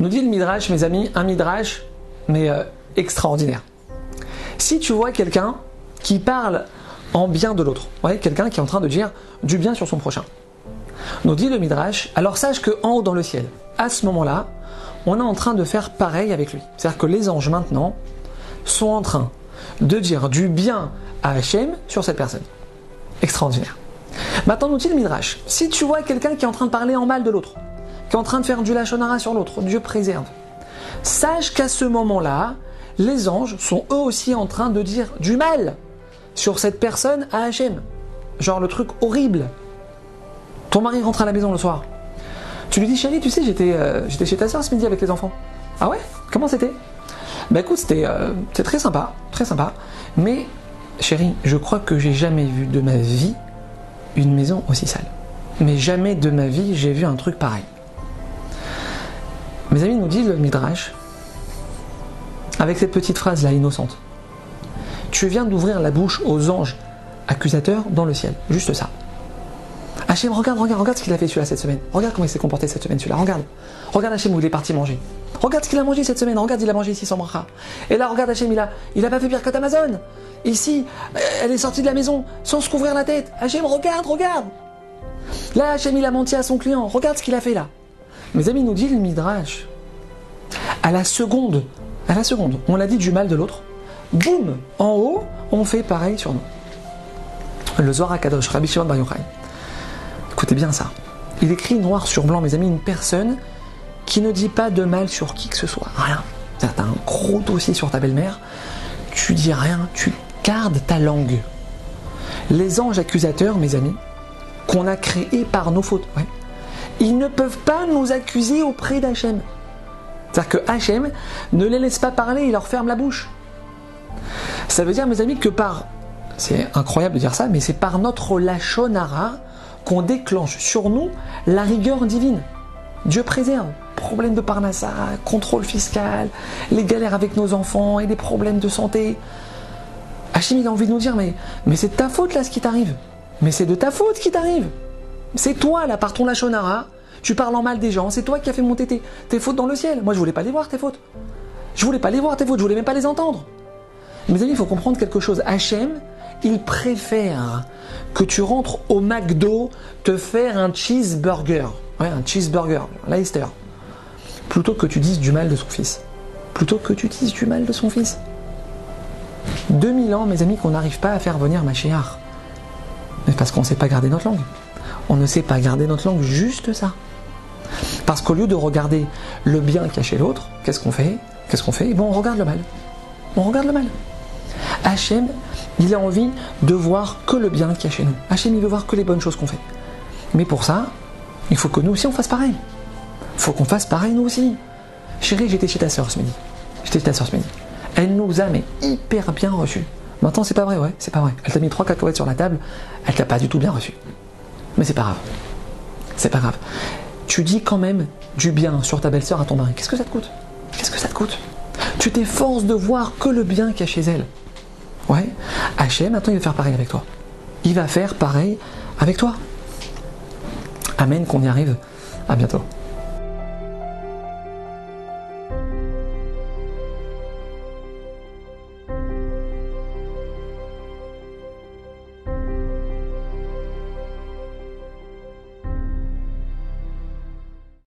Nous dit le Midrash, mes amis, un Midrash, mais euh, extraordinaire. Si tu vois quelqu'un qui parle en bien de l'autre, quelqu'un qui est en train de dire du bien sur son prochain, nous dit le Midrash, alors sache que en haut dans le ciel, à ce moment-là, on est en train de faire pareil avec lui. C'est-à-dire que les anges maintenant sont en train de dire du bien à Hachem sur cette personne. Extraordinaire. Maintenant, nous dit le Midrash, si tu vois quelqu'un qui est en train de parler en mal de l'autre, qui est en train de faire du lachonara sur l'autre, Dieu préserve, sache qu'à ce moment-là, les anges sont eux aussi en train de dire du mal sur cette personne à Hachem. Genre le truc horrible. Ton mari rentre à la maison le soir. Tu lui dis, chérie, tu sais, j'étais euh, chez ta soeur ce midi avec les enfants. Ah ouais? Comment c'était? Bah écoute, c'était euh, c'est très sympa, très sympa. Mais, chérie, je crois que j'ai jamais vu de ma vie une maison aussi sale. Mais jamais de ma vie j'ai vu un truc pareil. Mes amis nous disent le Midrash, avec cette petite phrase là innocente. Tu viens d'ouvrir la bouche aux anges accusateurs dans le ciel. Juste ça. Hachem, regarde, regarde, regarde ce qu'il a fait celui-là cette semaine. Regarde comment il s'est comporté cette semaine celui-là. Regarde. Regarde Hachem où il est parti manger. Regarde ce qu'il a mangé cette semaine. Regarde, il a mangé ici sans bracha. Et là, regarde Hachem, il a, il a pas fait pire que Amazon. Ici, elle est sortie de la maison sans se couvrir la tête. Hachem, regarde, regarde. Là, Hachem, il a menti à son client. Regarde ce qu'il a fait là. Mes amis, nous dit le Midrash. À la seconde, à la seconde, on l'a dit du mal de l'autre. Boum En haut, on fait pareil sur nous. Le Zohar Akadosh, Rabbi Shimon Bar Yochai. Écoutez bien ça. Il écrit noir sur blanc, mes amis, une personne qui ne dit pas de mal sur qui que ce soit. Rien. T'as un gros dossier sur ta belle-mère, tu dis rien, tu gardes ta langue. Les anges accusateurs, mes amis, qu'on a créés par nos fautes, ils ne peuvent pas nous accuser auprès d'Hachem. C'est-à-dire que Hachem ne les laisse pas parler, il leur ferme la bouche. Ça veut dire, mes amis, que par, c'est incroyable de dire ça, mais c'est par notre lachonara qu'on déclenche sur nous la rigueur divine. Dieu préserve. Problème de parnassa, contrôle fiscal, les galères avec nos enfants et des problèmes de santé. Hachim, il a envie de nous dire, mais, mais c'est de ta faute là ce qui t'arrive. Mais c'est de ta faute qui t'arrive. C'est toi là, par ton lachonara, tu parles en mal des gens, c'est toi qui as fait monter tes, tes fautes dans le ciel. Moi, je voulais pas les voir, tes fautes. Je voulais pas les voir, tes fautes, je voulais même pas les entendre. Mes amis, il faut comprendre quelque chose. Hachem, il préfère que tu rentres au McDo te faire un cheeseburger. Ouais, un cheeseburger, Leicester. Plutôt que tu dises du mal de son fils. Plutôt que tu dises du mal de son fils. 2000 ans, mes amis, qu'on n'arrive pas à faire venir Machéar. Mais parce qu'on ne sait pas garder notre langue. On ne sait pas garder notre langue, juste ça. Parce qu'au lieu de regarder le bien qu'il y a chez l'autre, qu'est-ce qu'on fait? Qu'est-ce qu'on fait? Bon, on regarde le mal. On regarde le mal. Hachem, il a envie de voir que le bien qu'il y a chez nous. Hachem, il veut voir que les bonnes choses qu'on fait. Mais pour ça, il faut que nous aussi on fasse pareil. Il faut qu'on fasse pareil nous aussi. Chérie, j'étais chez ta soeur ce midi. J'étais chez ta soeur ce midi. Elle nous a mais hyper bien reçus. Maintenant, c'est pas vrai, ouais, c'est pas vrai. Elle t'a mis trois cacahuètes sur la table, elle t'a pas du tout bien reçu. Mais c'est pas grave. C'est pas grave. Tu dis quand même du bien sur ta belle-sœur à ton mari. Qu'est-ce que ça te coûte? Qu'est-ce que ça te coûte? Tu t'efforces de voir que le bien qu'il y a chez elle. Ouais. Hachem, maintenant, il va faire pareil avec toi. Il va faire pareil avec toi. Amen, qu'on y arrive. À bientôt.